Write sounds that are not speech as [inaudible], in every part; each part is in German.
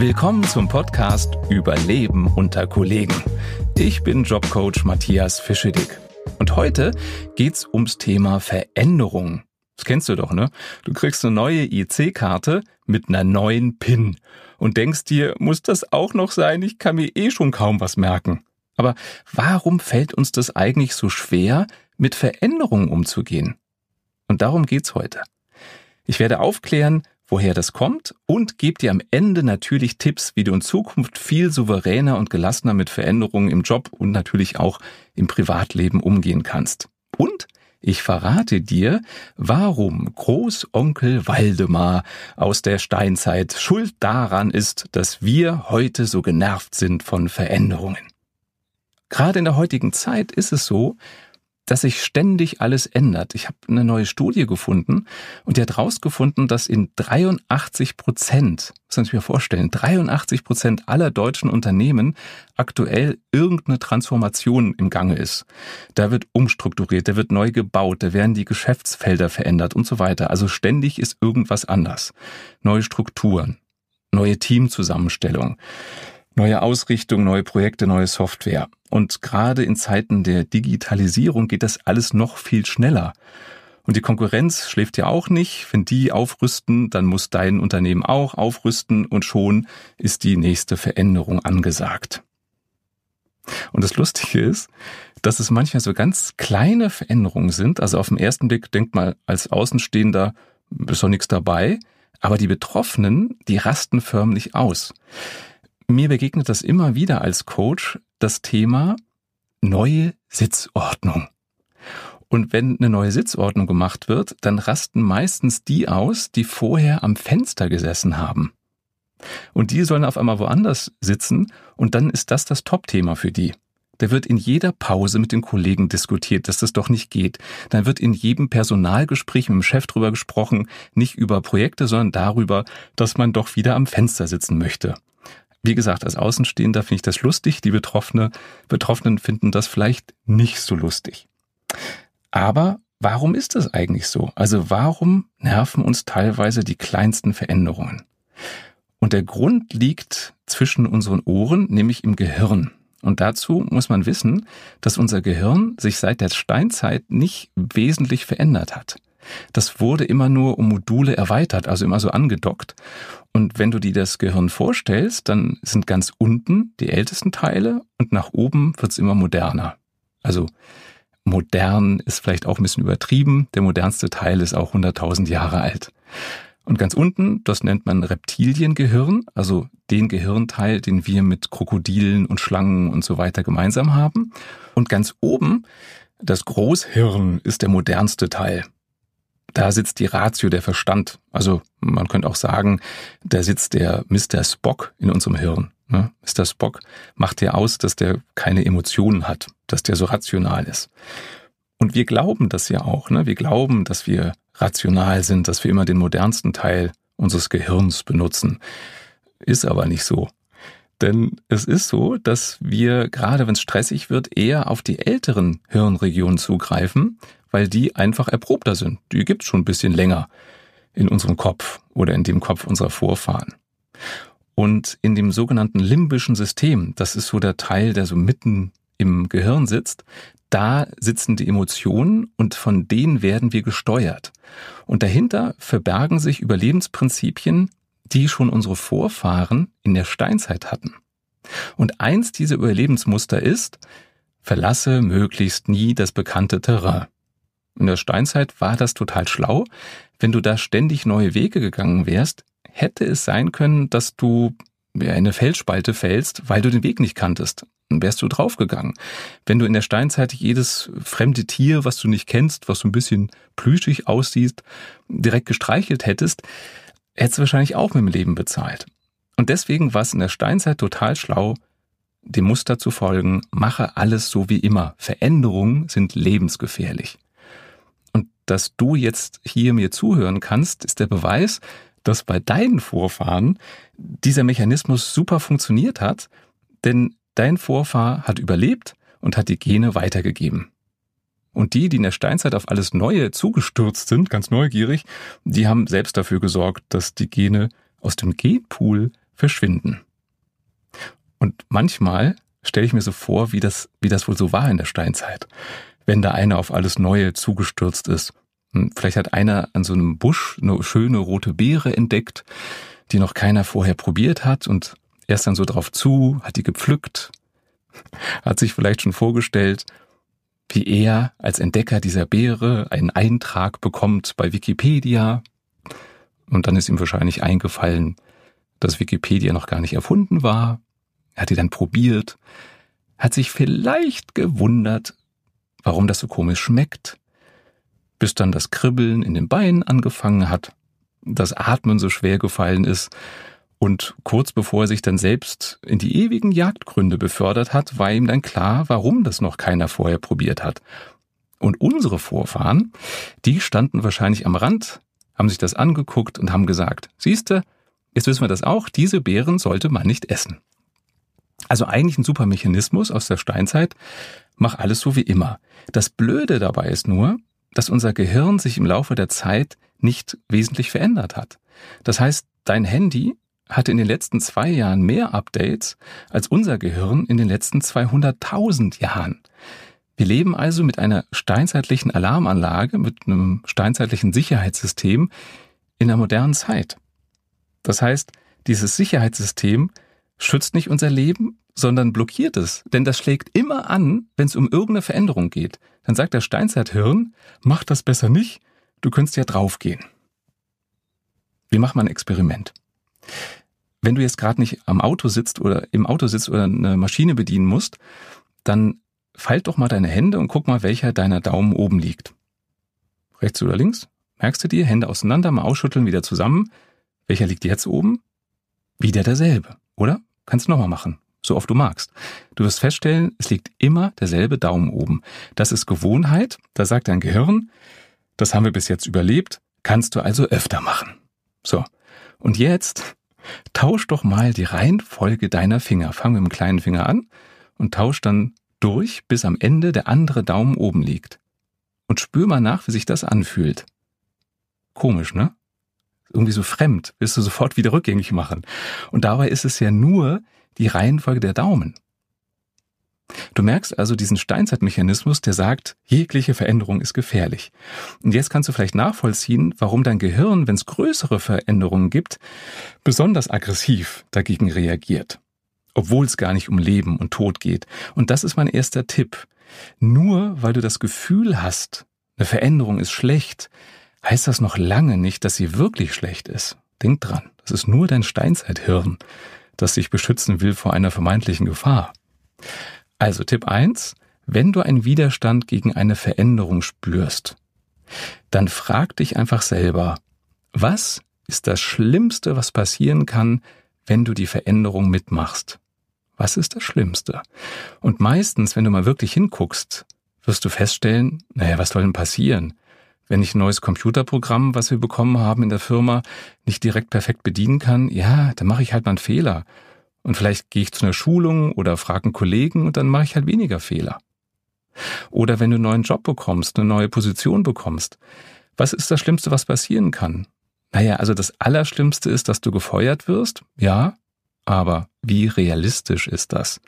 Willkommen zum Podcast Überleben unter Kollegen. Ich bin Jobcoach Matthias Fischedick. Und heute geht's ums Thema Veränderung. Das kennst du doch, ne? Du kriegst eine neue IC-Karte mit einer neuen PIN und denkst dir, muss das auch noch sein? Ich kann mir eh schon kaum was merken. Aber warum fällt uns das eigentlich so schwer, mit Veränderungen umzugehen? Und darum geht's heute. Ich werde aufklären, woher das kommt und gebe dir am Ende natürlich Tipps, wie du in Zukunft viel souveräner und gelassener mit Veränderungen im Job und natürlich auch im Privatleben umgehen kannst. Und ich verrate dir, warum Großonkel Waldemar aus der Steinzeit schuld daran ist, dass wir heute so genervt sind von Veränderungen. Gerade in der heutigen Zeit ist es so, dass sich ständig alles ändert. Ich habe eine neue Studie gefunden und die hat herausgefunden, dass in 83 Prozent, muss man sich mir vorstellen, 83 Prozent aller deutschen Unternehmen aktuell irgendeine Transformation im Gange ist. Da wird umstrukturiert, da wird neu gebaut, da werden die Geschäftsfelder verändert und so weiter. Also ständig ist irgendwas anders. Neue Strukturen, neue Teamzusammenstellung neue Ausrichtung, neue Projekte, neue Software. Und gerade in Zeiten der Digitalisierung geht das alles noch viel schneller. Und die Konkurrenz schläft ja auch nicht. Wenn die aufrüsten, dann muss dein Unternehmen auch aufrüsten und schon ist die nächste Veränderung angesagt. Und das Lustige ist, dass es manchmal so ganz kleine Veränderungen sind. Also auf den ersten Blick denkt mal als Außenstehender, ist doch nichts dabei. Aber die Betroffenen, die rasten förmlich aus. Mir begegnet das immer wieder als Coach, das Thema neue Sitzordnung. Und wenn eine neue Sitzordnung gemacht wird, dann rasten meistens die aus, die vorher am Fenster gesessen haben. Und die sollen auf einmal woanders sitzen und dann ist das das Top-Thema für die. Da wird in jeder Pause mit den Kollegen diskutiert, dass das doch nicht geht. Dann wird in jedem Personalgespräch mit dem Chef drüber gesprochen, nicht über Projekte, sondern darüber, dass man doch wieder am Fenster sitzen möchte. Wie gesagt, als Außenstehender finde ich das lustig. Die Betroffene, Betroffenen finden das vielleicht nicht so lustig. Aber warum ist das eigentlich so? Also warum nerven uns teilweise die kleinsten Veränderungen? Und der Grund liegt zwischen unseren Ohren, nämlich im Gehirn. Und dazu muss man wissen, dass unser Gehirn sich seit der Steinzeit nicht wesentlich verändert hat. Das wurde immer nur um Module erweitert, also immer so angedockt. Und wenn du dir das Gehirn vorstellst, dann sind ganz unten die ältesten Teile und nach oben wird's immer moderner. Also modern ist vielleicht auch ein bisschen übertrieben. Der modernste Teil ist auch 100.000 Jahre alt. Und ganz unten, das nennt man Reptiliengehirn, also den Gehirnteil, den wir mit Krokodilen und Schlangen und so weiter gemeinsam haben. Und ganz oben, das Großhirn ist der modernste Teil da sitzt die Ratio, der Verstand. Also man könnte auch sagen, da sitzt der Mr. Spock in unserem Hirn. Ne? Mr. Spock macht ja aus, dass der keine Emotionen hat, dass der so rational ist. Und wir glauben das ja auch. Ne? Wir glauben, dass wir rational sind, dass wir immer den modernsten Teil unseres Gehirns benutzen. Ist aber nicht so. Denn es ist so, dass wir, gerade wenn es stressig wird, eher auf die älteren Hirnregionen zugreifen, weil die einfach erprobter sind. Die gibt's schon ein bisschen länger in unserem Kopf oder in dem Kopf unserer Vorfahren. Und in dem sogenannten limbischen System, das ist so der Teil, der so mitten im Gehirn sitzt, da sitzen die Emotionen und von denen werden wir gesteuert. Und dahinter verbergen sich Überlebensprinzipien, die schon unsere Vorfahren in der Steinzeit hatten. Und eins dieser Überlebensmuster ist, verlasse möglichst nie das bekannte Terrain. In der Steinzeit war das total schlau. Wenn du da ständig neue Wege gegangen wärst, hätte es sein können, dass du in eine Felsspalte fällst, weil du den Weg nicht kanntest. Dann wärst du draufgegangen. Wenn du in der Steinzeit jedes fremde Tier, was du nicht kennst, was so ein bisschen plüschig aussieht, direkt gestreichelt hättest, hättest du wahrscheinlich auch mit dem Leben bezahlt. Und deswegen war es in der Steinzeit total schlau, dem Muster zu folgen, mache alles so wie immer. Veränderungen sind lebensgefährlich dass du jetzt hier mir zuhören kannst, ist der Beweis, dass bei deinen Vorfahren dieser Mechanismus super funktioniert hat, denn dein Vorfahr hat überlebt und hat die Gene weitergegeben. Und die, die in der Steinzeit auf alles Neue zugestürzt sind, ganz neugierig, die haben selbst dafür gesorgt, dass die Gene aus dem Genpool verschwinden. Und manchmal stelle ich mir so vor, wie das, wie das wohl so war in der Steinzeit. Wenn da einer auf alles Neue zugestürzt ist. Hm, vielleicht hat einer an so einem Busch eine schöne rote Beere entdeckt, die noch keiner vorher probiert hat und er ist dann so drauf zu, hat die gepflückt, hat sich vielleicht schon vorgestellt, wie er als Entdecker dieser Beere einen Eintrag bekommt bei Wikipedia. Und dann ist ihm wahrscheinlich eingefallen, dass Wikipedia noch gar nicht erfunden war. Er hat die dann probiert, hat sich vielleicht gewundert, warum das so komisch schmeckt, bis dann das Kribbeln in den Beinen angefangen hat, das Atmen so schwer gefallen ist und kurz bevor er sich dann selbst in die ewigen Jagdgründe befördert hat, war ihm dann klar, warum das noch keiner vorher probiert hat. Und unsere Vorfahren, die standen wahrscheinlich am Rand, haben sich das angeguckt und haben gesagt, siehste, jetzt wissen wir das auch, diese Beeren sollte man nicht essen. Also eigentlich ein super Mechanismus aus der Steinzeit, mach alles so wie immer. Das Blöde dabei ist nur, dass unser Gehirn sich im Laufe der Zeit nicht wesentlich verändert hat. Das heißt, dein Handy hatte in den letzten zwei Jahren mehr Updates als unser Gehirn in den letzten 200.000 Jahren. Wir leben also mit einer steinzeitlichen Alarmanlage, mit einem steinzeitlichen Sicherheitssystem in der modernen Zeit. Das heißt, dieses Sicherheitssystem schützt nicht unser Leben, sondern blockiert es. Denn das schlägt immer an, wenn es um irgendeine Veränderung geht. Dann sagt der Steinzeithirn, mach das besser nicht, du könntest ja draufgehen. Wir machen mal ein Experiment. Wenn du jetzt gerade nicht am Auto sitzt oder im Auto sitzt oder eine Maschine bedienen musst, dann falt doch mal deine Hände und guck mal, welcher deiner Daumen oben liegt. Rechts oder links? Merkst du dir? Hände auseinander, mal ausschütteln, wieder zusammen. Welcher liegt jetzt oben? Wieder derselbe, oder? Kannst du nochmal machen, so oft du magst. Du wirst feststellen, es liegt immer derselbe Daumen oben. Das ist Gewohnheit, da sagt dein Gehirn, das haben wir bis jetzt überlebt, kannst du also öfter machen. So. Und jetzt tausch doch mal die Reihenfolge deiner Finger. Fang mit dem kleinen Finger an und tausch dann durch, bis am Ende der andere Daumen oben liegt. Und spür mal nach, wie sich das anfühlt. Komisch, ne? Irgendwie so fremd, willst du sofort wieder rückgängig machen. Und dabei ist es ja nur die Reihenfolge der Daumen. Du merkst also diesen Steinzeitmechanismus, der sagt, jegliche Veränderung ist gefährlich. Und jetzt kannst du vielleicht nachvollziehen, warum dein Gehirn, wenn es größere Veränderungen gibt, besonders aggressiv dagegen reagiert. Obwohl es gar nicht um Leben und Tod geht. Und das ist mein erster Tipp. Nur weil du das Gefühl hast, eine Veränderung ist schlecht, heißt das noch lange nicht, dass sie wirklich schlecht ist. Denk dran, das ist nur dein Steinzeithirn, das sich beschützen will vor einer vermeintlichen Gefahr. Also Tipp eins: wenn du einen Widerstand gegen eine Veränderung spürst, dann frag dich einfach selber, was ist das Schlimmste, was passieren kann, wenn du die Veränderung mitmachst? Was ist das Schlimmste? Und meistens, wenn du mal wirklich hinguckst, wirst du feststellen, naja, was soll denn passieren? Wenn ich ein neues Computerprogramm, was wir bekommen haben in der Firma, nicht direkt perfekt bedienen kann, ja, dann mache ich halt mal einen Fehler. Und vielleicht gehe ich zu einer Schulung oder frage einen Kollegen und dann mache ich halt weniger Fehler. Oder wenn du einen neuen Job bekommst, eine neue Position bekommst, was ist das Schlimmste, was passieren kann? Naja, also das Allerschlimmste ist, dass du gefeuert wirst, ja, aber wie realistisch ist das?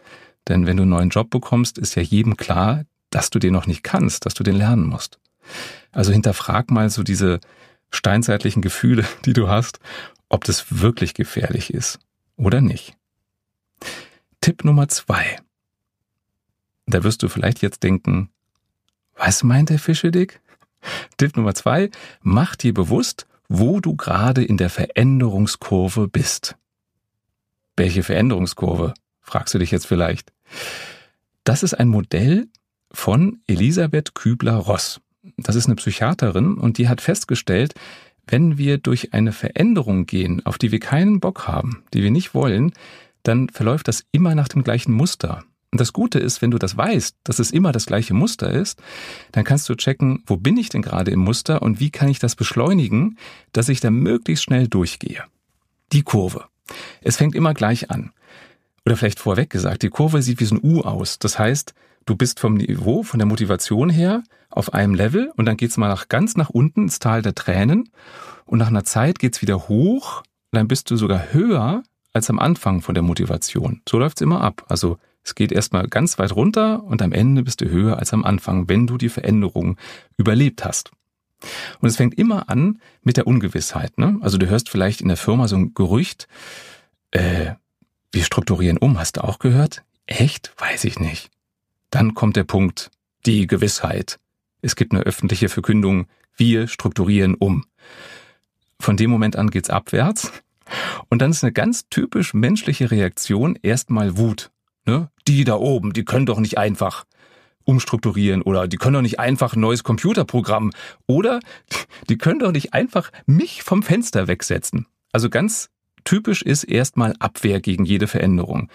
Denn wenn du einen neuen Job bekommst, ist ja jedem klar, dass du den noch nicht kannst, dass du den lernen musst. Also hinterfrag mal so diese steinzeitlichen Gefühle, [laughs] die du hast, ob das wirklich gefährlich ist oder nicht. Tipp Nummer zwei. Da wirst du vielleicht jetzt denken, was meint der Fischedick? [laughs] Tipp Nummer zwei, mach dir bewusst, wo du gerade in der Veränderungskurve bist. Welche Veränderungskurve? fragst du dich jetzt vielleicht. Das ist ein Modell von Elisabeth Kübler-Ross. Das ist eine Psychiaterin und die hat festgestellt, wenn wir durch eine Veränderung gehen, auf die wir keinen Bock haben, die wir nicht wollen, dann verläuft das immer nach dem gleichen Muster. Und das Gute ist, wenn du das weißt, dass es immer das gleiche Muster ist, dann kannst du checken, wo bin ich denn gerade im Muster und wie kann ich das beschleunigen, dass ich da möglichst schnell durchgehe. Die Kurve. Es fängt immer gleich an. Oder vielleicht vorweg gesagt, die Kurve sieht wie so ein U aus. Das heißt, du bist vom Niveau, von der Motivation her auf einem Level und dann geht's mal nach, ganz nach unten ins Tal der Tränen und nach einer Zeit geht's wieder hoch und dann bist du sogar höher als am Anfang von der Motivation. So läuft's immer ab. Also es geht erstmal ganz weit runter und am Ende bist du höher als am Anfang, wenn du die Veränderung überlebt hast. Und es fängt immer an mit der Ungewissheit. Ne? Also du hörst vielleicht in der Firma so ein Gerücht, äh, wir strukturieren um, hast du auch gehört? Echt? Weiß ich nicht. Dann kommt der Punkt, die Gewissheit. Es gibt eine öffentliche Verkündung, wir strukturieren um. Von dem Moment an geht's abwärts. Und dann ist eine ganz typisch menschliche Reaktion erstmal Wut. Ne? Die da oben, die können doch nicht einfach umstrukturieren oder die können doch nicht einfach ein neues Computerprogramm oder die können doch nicht einfach mich vom Fenster wegsetzen. Also ganz typisch ist erstmal Abwehr gegen jede Veränderung.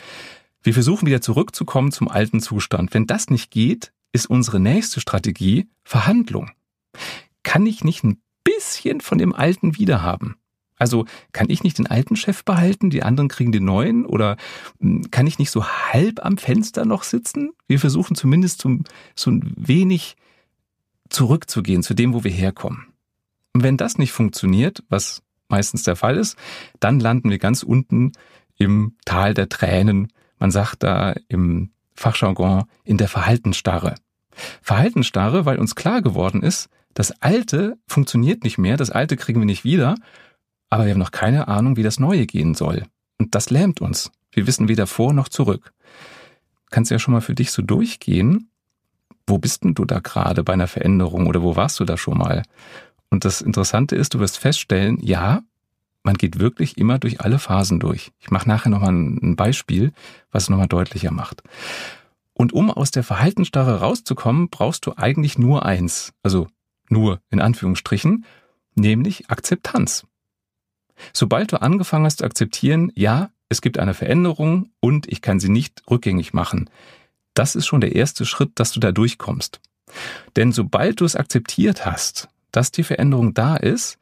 Wir versuchen wieder zurückzukommen zum alten Zustand. Wenn das nicht geht, ist unsere nächste Strategie Verhandlung. Kann ich nicht ein bisschen von dem Alten wiederhaben? Also kann ich nicht den alten Chef behalten, die anderen kriegen den neuen? Oder hm, kann ich nicht so halb am Fenster noch sitzen? Wir versuchen zumindest zum, so ein wenig zurückzugehen zu dem, wo wir herkommen. Und wenn das nicht funktioniert, was meistens der Fall ist, dann landen wir ganz unten im Tal der Tränen. Man sagt da im Fachjargon in der Verhaltensstarre. Verhaltensstarre, weil uns klar geworden ist, das Alte funktioniert nicht mehr, das Alte kriegen wir nicht wieder aber wir haben noch keine Ahnung, wie das Neue gehen soll. Und das lähmt uns. Wir wissen weder vor noch zurück. Kannst ja schon mal für dich so durchgehen. Wo bist denn du da gerade bei einer Veränderung oder wo warst du da schon mal? Und das Interessante ist, du wirst feststellen, ja, man geht wirklich immer durch alle Phasen durch. Ich mache nachher nochmal ein Beispiel, was es nochmal deutlicher macht. Und um aus der Verhaltensstarre rauszukommen, brauchst du eigentlich nur eins, also nur in Anführungsstrichen, nämlich Akzeptanz. Sobald du angefangen hast zu akzeptieren, ja, es gibt eine Veränderung und ich kann sie nicht rückgängig machen, das ist schon der erste Schritt, dass du da durchkommst. Denn sobald du es akzeptiert hast, dass die Veränderung da ist,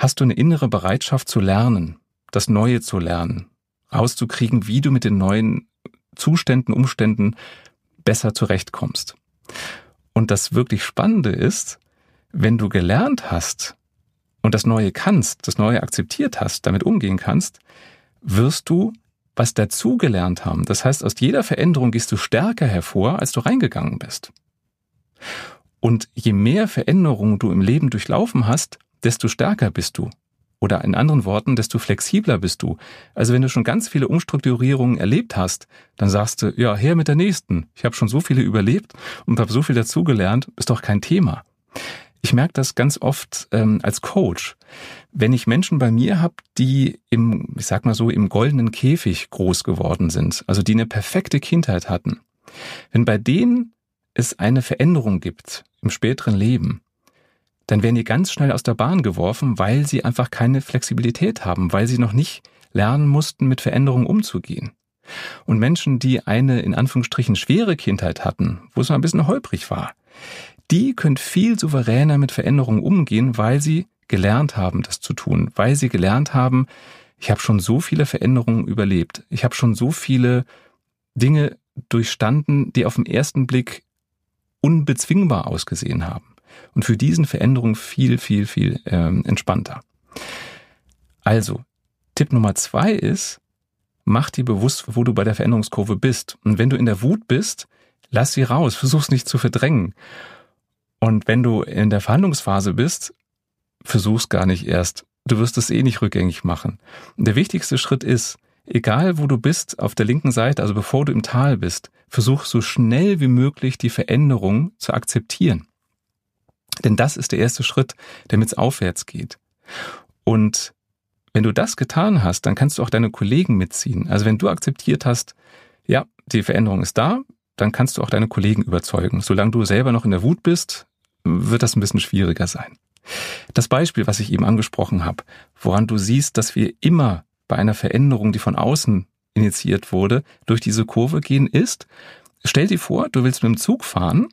hast du eine innere Bereitschaft zu lernen, das Neue zu lernen, rauszukriegen, wie du mit den neuen Zuständen, Umständen besser zurechtkommst. Und das wirklich Spannende ist, wenn du gelernt hast, und das Neue kannst, das Neue akzeptiert hast, damit umgehen kannst, wirst du was dazugelernt haben. Das heißt, aus jeder Veränderung gehst du stärker hervor, als du reingegangen bist. Und je mehr Veränderungen du im Leben durchlaufen hast, desto stärker bist du. Oder in anderen Worten, desto flexibler bist du. Also wenn du schon ganz viele Umstrukturierungen erlebt hast, dann sagst du, ja, her mit der nächsten. Ich habe schon so viele überlebt und habe so viel dazugelernt, ist doch kein Thema. Ich merke das ganz oft ähm, als Coach. Wenn ich Menschen bei mir habe, die im, ich sag mal so, im goldenen Käfig groß geworden sind, also die eine perfekte Kindheit hatten, wenn bei denen es eine Veränderung gibt im späteren Leben, dann werden die ganz schnell aus der Bahn geworfen, weil sie einfach keine Flexibilität haben, weil sie noch nicht lernen mussten, mit Veränderungen umzugehen. Und Menschen, die eine in Anführungsstrichen schwere Kindheit hatten, wo es mal ein bisschen holprig war, die können viel souveräner mit Veränderungen umgehen, weil sie gelernt haben, das zu tun, weil sie gelernt haben, ich habe schon so viele Veränderungen überlebt, ich habe schon so viele Dinge durchstanden, die auf den ersten Blick unbezwingbar ausgesehen haben. Und für diesen Veränderungen viel, viel, viel ähm, entspannter. Also, Tipp Nummer zwei ist, mach dir bewusst, wo du bei der Veränderungskurve bist. Und wenn du in der Wut bist, lass sie raus, versuch's nicht zu verdrängen. Und wenn du in der Verhandlungsphase bist, versuch's gar nicht erst. Du wirst es eh nicht rückgängig machen. Der wichtigste Schritt ist, egal wo du bist, auf der linken Seite, also bevor du im Tal bist, versuch so schnell wie möglich die Veränderung zu akzeptieren. Denn das ist der erste Schritt, damit es aufwärts geht. Und wenn du das getan hast, dann kannst du auch deine Kollegen mitziehen. Also wenn du akzeptiert hast, ja, die Veränderung ist da, dann kannst du auch deine Kollegen überzeugen. Solange du selber noch in der Wut bist, wird das ein bisschen schwieriger sein. Das Beispiel, was ich eben angesprochen habe, woran du siehst, dass wir immer bei einer Veränderung, die von außen initiiert wurde, durch diese Kurve gehen, ist, stell dir vor, du willst mit dem Zug fahren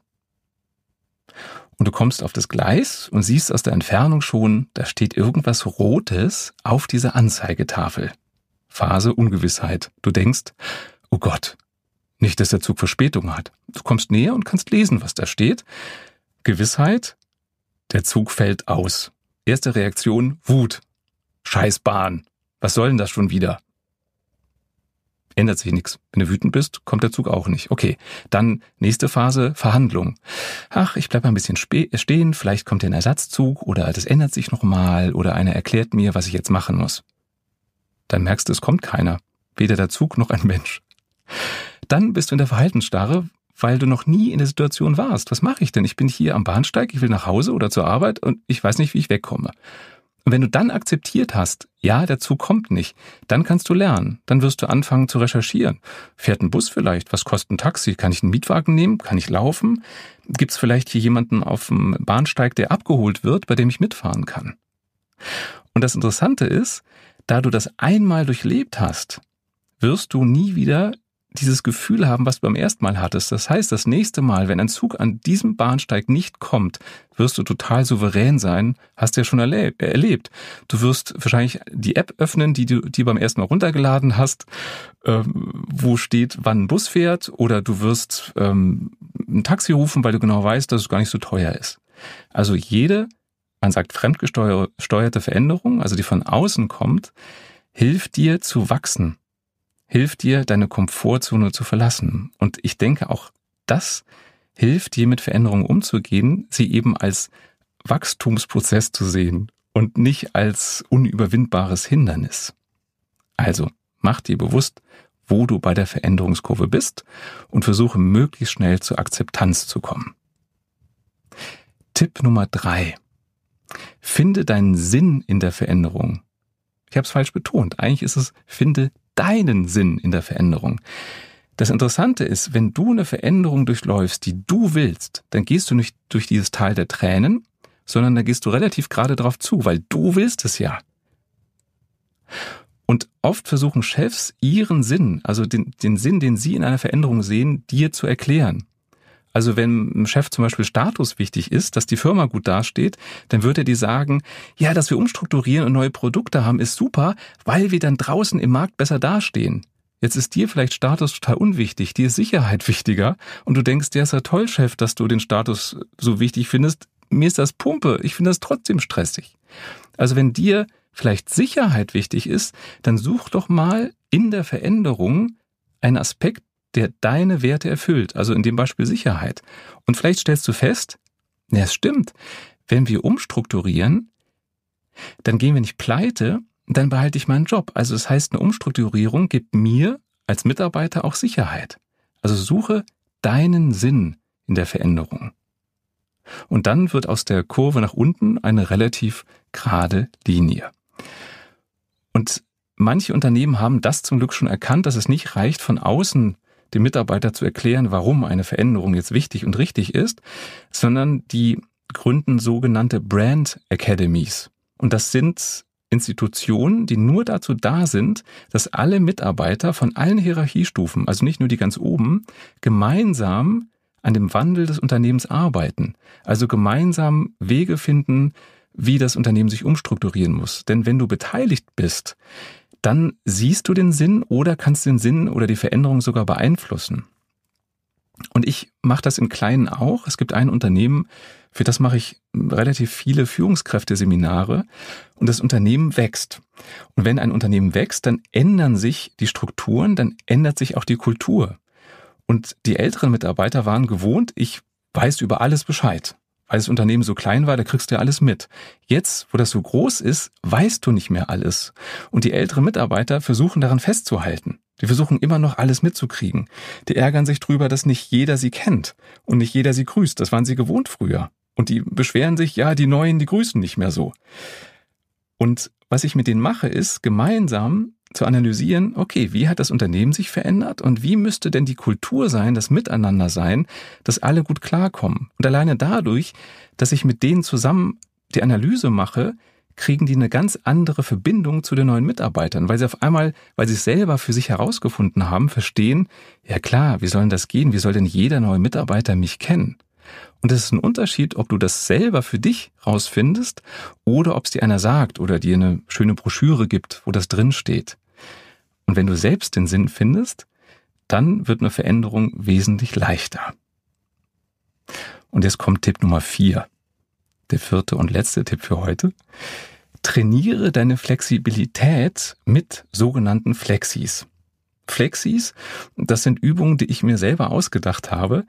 und du kommst auf das Gleis und siehst aus der Entfernung schon, da steht irgendwas Rotes auf dieser Anzeigetafel. Phase Ungewissheit. Du denkst, oh Gott, nicht, dass der Zug Verspätung hat. Du kommst näher und kannst lesen, was da steht. Gewissheit, der Zug fällt aus. Erste Reaktion, Wut. Scheiß Bahn. Was soll denn das schon wieder? Ändert sich nichts. Wenn du wütend bist, kommt der Zug auch nicht. Okay, dann nächste Phase, Verhandlung. Ach, ich bleibe ein bisschen stehen, vielleicht kommt ein Ersatzzug oder das ändert sich nochmal oder einer erklärt mir, was ich jetzt machen muss. Dann merkst du, es kommt keiner. Weder der Zug noch ein Mensch. Dann bist du in der Verhaltensstarre, weil du noch nie in der Situation warst. Was mache ich denn? Ich bin hier am Bahnsteig, ich will nach Hause oder zur Arbeit und ich weiß nicht, wie ich wegkomme. Und wenn du dann akzeptiert hast, ja, der Zug kommt nicht, dann kannst du lernen. Dann wirst du anfangen zu recherchieren. Fährt ein Bus vielleicht? Was kostet ein Taxi? Kann ich einen Mietwagen nehmen? Kann ich laufen? Gibt es vielleicht hier jemanden auf dem Bahnsteig, der abgeholt wird, bei dem ich mitfahren kann? Und das Interessante ist, da du das einmal durchlebt hast, wirst du nie wieder dieses Gefühl haben, was du beim ersten Mal hattest. Das heißt, das nächste Mal, wenn ein Zug an diesem Bahnsteig nicht kommt, wirst du total souverän sein, hast du ja schon erlebt. Du wirst wahrscheinlich die App öffnen, die du die beim ersten Mal runtergeladen hast, ähm, wo steht, wann ein Bus fährt, oder du wirst ähm, ein Taxi rufen, weil du genau weißt, dass es gar nicht so teuer ist. Also jede, man sagt fremdgesteuerte Veränderung, also die von außen kommt, hilft dir zu wachsen hilft dir, deine Komfortzone zu verlassen. Und ich denke, auch das hilft dir, mit Veränderungen umzugehen, sie eben als Wachstumsprozess zu sehen und nicht als unüberwindbares Hindernis. Also, mach dir bewusst, wo du bei der Veränderungskurve bist und versuche möglichst schnell zur Akzeptanz zu kommen. Tipp Nummer drei. Finde deinen Sinn in der Veränderung. Ich habe es falsch betont. Eigentlich ist es, finde deinen Sinn in der Veränderung. Das Interessante ist, wenn du eine Veränderung durchläufst, die du willst, dann gehst du nicht durch dieses Tal der Tränen, sondern da gehst du relativ gerade drauf zu, weil du willst es ja. Und oft versuchen Chefs ihren Sinn, also den, den Sinn, den sie in einer Veränderung sehen, dir zu erklären. Also wenn einem Chef zum Beispiel Status wichtig ist, dass die Firma gut dasteht, dann würde er dir sagen, ja, dass wir umstrukturieren und neue Produkte haben, ist super, weil wir dann draußen im Markt besser dastehen. Jetzt ist dir vielleicht Status total unwichtig, dir ist Sicherheit [laughs] wichtiger und du denkst, ja, ist ja toll, Chef, dass du den Status so wichtig findest. Mir ist das Pumpe, ich finde das trotzdem stressig. Also wenn dir vielleicht Sicherheit wichtig ist, dann such doch mal in der Veränderung einen Aspekt, der deine Werte erfüllt, also in dem Beispiel Sicherheit. Und vielleicht stellst du fest, ja, es stimmt, wenn wir umstrukturieren, dann gehen wir nicht pleite, dann behalte ich meinen Job. Also das heißt, eine Umstrukturierung gibt mir als Mitarbeiter auch Sicherheit. Also suche deinen Sinn in der Veränderung. Und dann wird aus der Kurve nach unten eine relativ gerade Linie. Und manche Unternehmen haben das zum Glück schon erkannt, dass es nicht reicht, von außen dem Mitarbeiter zu erklären, warum eine Veränderung jetzt wichtig und richtig ist, sondern die gründen sogenannte Brand Academies. Und das sind Institutionen, die nur dazu da sind, dass alle Mitarbeiter von allen Hierarchiestufen, also nicht nur die ganz oben, gemeinsam an dem Wandel des Unternehmens arbeiten. Also gemeinsam Wege finden, wie das Unternehmen sich umstrukturieren muss. Denn wenn du beteiligt bist, dann siehst du den Sinn oder kannst den Sinn oder die Veränderung sogar beeinflussen. Und ich mache das im Kleinen auch. Es gibt ein Unternehmen, für das mache ich relativ viele Führungskräfteseminare und das Unternehmen wächst. Und wenn ein Unternehmen wächst, dann ändern sich die Strukturen, dann ändert sich auch die Kultur. Und die älteren Mitarbeiter waren gewohnt, ich weiß über alles Bescheid weil das Unternehmen so klein war, da kriegst du ja alles mit. Jetzt, wo das so groß ist, weißt du nicht mehr alles. Und die älteren Mitarbeiter versuchen daran festzuhalten. Die versuchen immer noch alles mitzukriegen. Die ärgern sich drüber, dass nicht jeder sie kennt und nicht jeder sie grüßt. Das waren sie gewohnt früher. Und die beschweren sich, ja, die Neuen, die grüßen nicht mehr so. Und was ich mit denen mache, ist gemeinsam zu analysieren, okay, wie hat das Unternehmen sich verändert und wie müsste denn die Kultur sein, das Miteinander sein, dass alle gut klarkommen. Und alleine dadurch, dass ich mit denen zusammen die Analyse mache, kriegen die eine ganz andere Verbindung zu den neuen Mitarbeitern, weil sie auf einmal, weil sie es selber für sich herausgefunden haben, verstehen, ja klar, wie soll denn das gehen? Wie soll denn jeder neue Mitarbeiter mich kennen? Und es ist ein Unterschied, ob du das selber für dich rausfindest oder ob es dir einer sagt oder dir eine schöne Broschüre gibt, wo das drin steht. Und wenn du selbst den Sinn findest, dann wird eine Veränderung wesentlich leichter. Und jetzt kommt Tipp Nummer vier. Der vierte und letzte Tipp für heute. Trainiere deine Flexibilität mit sogenannten Flexis. Flexis, das sind Übungen, die ich mir selber ausgedacht habe,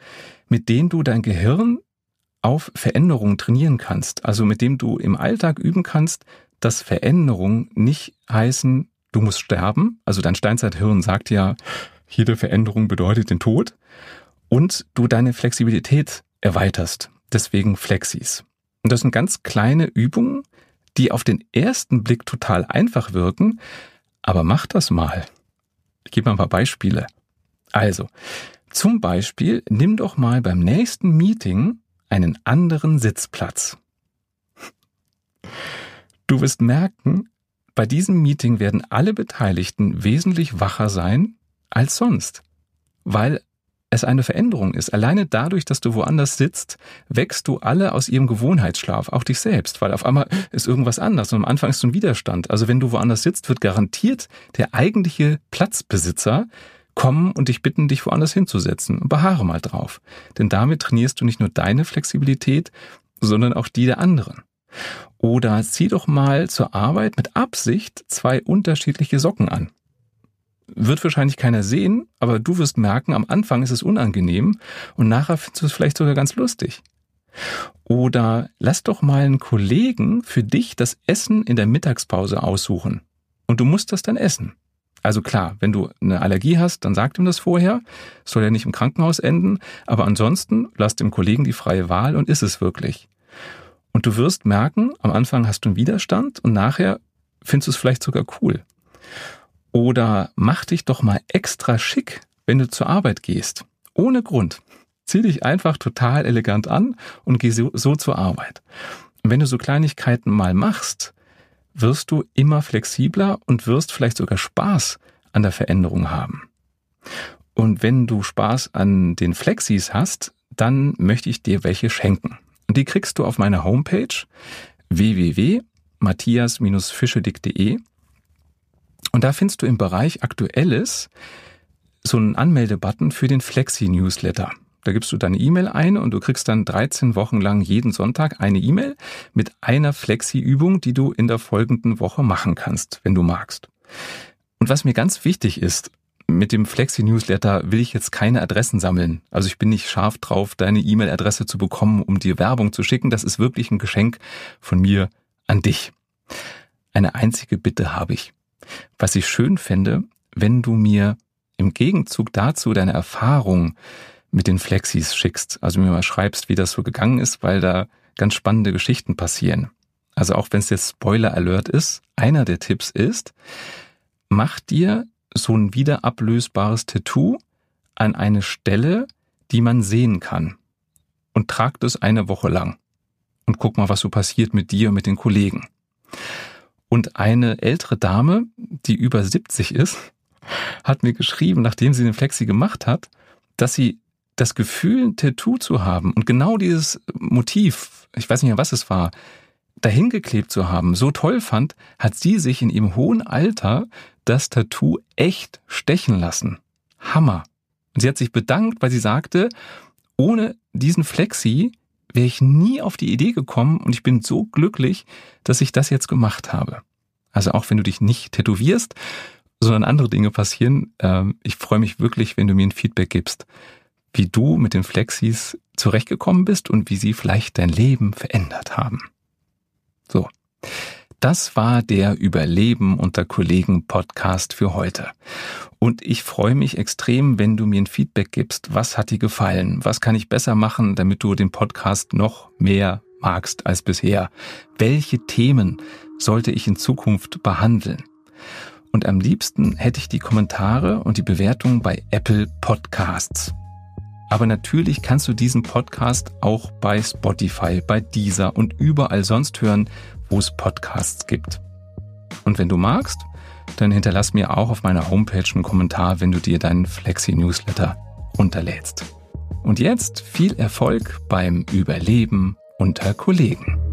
mit denen du dein Gehirn auf Veränderungen trainieren kannst. Also mit dem du im Alltag üben kannst, dass Veränderungen nicht heißen, du musst sterben. Also dein Steinzeithirn sagt ja, jede Veränderung bedeutet den Tod. Und du deine Flexibilität erweiterst. Deswegen Flexis. Und das sind ganz kleine Übungen, die auf den ersten Blick total einfach wirken, aber mach das mal. Ich gebe mal ein paar Beispiele. Also, zum Beispiel nimm doch mal beim nächsten Meeting einen anderen Sitzplatz. Du wirst merken, bei diesem Meeting werden alle Beteiligten wesentlich wacher sein als sonst, weil es eine Veränderung ist. Alleine dadurch, dass du woanders sitzt, wächst du alle aus ihrem Gewohnheitsschlaf, auch dich selbst, weil auf einmal ist irgendwas anders und am Anfang ist so ein Widerstand. Also wenn du woanders sitzt, wird garantiert der eigentliche Platzbesitzer kommen und dich bitten, dich woanders hinzusetzen. Beharre mal drauf. Denn damit trainierst du nicht nur deine Flexibilität, sondern auch die der anderen. Oder zieh doch mal zur Arbeit mit Absicht zwei unterschiedliche Socken an wird wahrscheinlich keiner sehen, aber du wirst merken, am Anfang ist es unangenehm und nachher findest du es vielleicht sogar ganz lustig. Oder lass doch mal einen Kollegen für dich das Essen in der Mittagspause aussuchen. Und du musst das dann essen. Also klar, wenn du eine Allergie hast, dann sag ihm das vorher. soll ja nicht im Krankenhaus enden. Aber ansonsten lass dem Kollegen die freie Wahl und ist es wirklich. Und du wirst merken, am Anfang hast du einen Widerstand und nachher findest du es vielleicht sogar cool. Oder mach dich doch mal extra schick, wenn du zur Arbeit gehst. Ohne Grund. Zieh dich einfach total elegant an und geh so, so zur Arbeit. Und wenn du so Kleinigkeiten mal machst, wirst du immer flexibler und wirst vielleicht sogar Spaß an der Veränderung haben. Und wenn du Spaß an den Flexis hast, dann möchte ich dir welche schenken. Und die kriegst du auf meiner Homepage www.matthias-fischedick.de und da findest du im Bereich Aktuelles so einen Anmeldebutton für den Flexi-Newsletter. Da gibst du deine E-Mail ein und du kriegst dann 13 Wochen lang jeden Sonntag eine E-Mail mit einer Flexi-Übung, die du in der folgenden Woche machen kannst, wenn du magst. Und was mir ganz wichtig ist, mit dem Flexi-Newsletter will ich jetzt keine Adressen sammeln. Also ich bin nicht scharf drauf, deine E-Mail-Adresse zu bekommen, um dir Werbung zu schicken. Das ist wirklich ein Geschenk von mir an dich. Eine einzige Bitte habe ich. Was ich schön fände, wenn du mir im Gegenzug dazu deine Erfahrung mit den Flexis schickst, also mir mal schreibst, wie das so gegangen ist, weil da ganz spannende Geschichten passieren. Also auch wenn es jetzt Spoiler Alert ist, einer der Tipps ist, mach dir so ein wiederablösbares Tattoo an eine Stelle, die man sehen kann und trag das eine Woche lang und guck mal, was so passiert mit dir und mit den Kollegen. Und eine ältere Dame, die über 70 ist, hat mir geschrieben, nachdem sie den Flexi gemacht hat, dass sie das Gefühl, ein Tattoo zu haben und genau dieses Motiv, ich weiß nicht mehr, was es war, dahingeklebt zu haben, so toll fand, hat sie sich in ihrem hohen Alter das Tattoo echt stechen lassen. Hammer. Und sie hat sich bedankt, weil sie sagte, ohne diesen Flexi wäre ich nie auf die Idee gekommen und ich bin so glücklich, dass ich das jetzt gemacht habe. Also auch wenn du dich nicht tätowierst, sondern andere Dinge passieren, äh, ich freue mich wirklich, wenn du mir ein Feedback gibst, wie du mit den Flexis zurechtgekommen bist und wie sie vielleicht dein Leben verändert haben. So. Das war der Überleben unter Kollegen Podcast für heute. Und ich freue mich extrem, wenn du mir ein Feedback gibst. Was hat dir gefallen? Was kann ich besser machen, damit du den Podcast noch mehr magst als bisher? Welche Themen sollte ich in Zukunft behandeln? Und am liebsten hätte ich die Kommentare und die Bewertung bei Apple Podcasts. Aber natürlich kannst du diesen Podcast auch bei Spotify, bei Deezer und überall sonst hören, wo es Podcasts gibt. Und wenn du magst, dann hinterlass mir auch auf meiner Homepage einen Kommentar, wenn du dir deinen Flexi-Newsletter runterlädst. Und jetzt viel Erfolg beim Überleben unter Kollegen.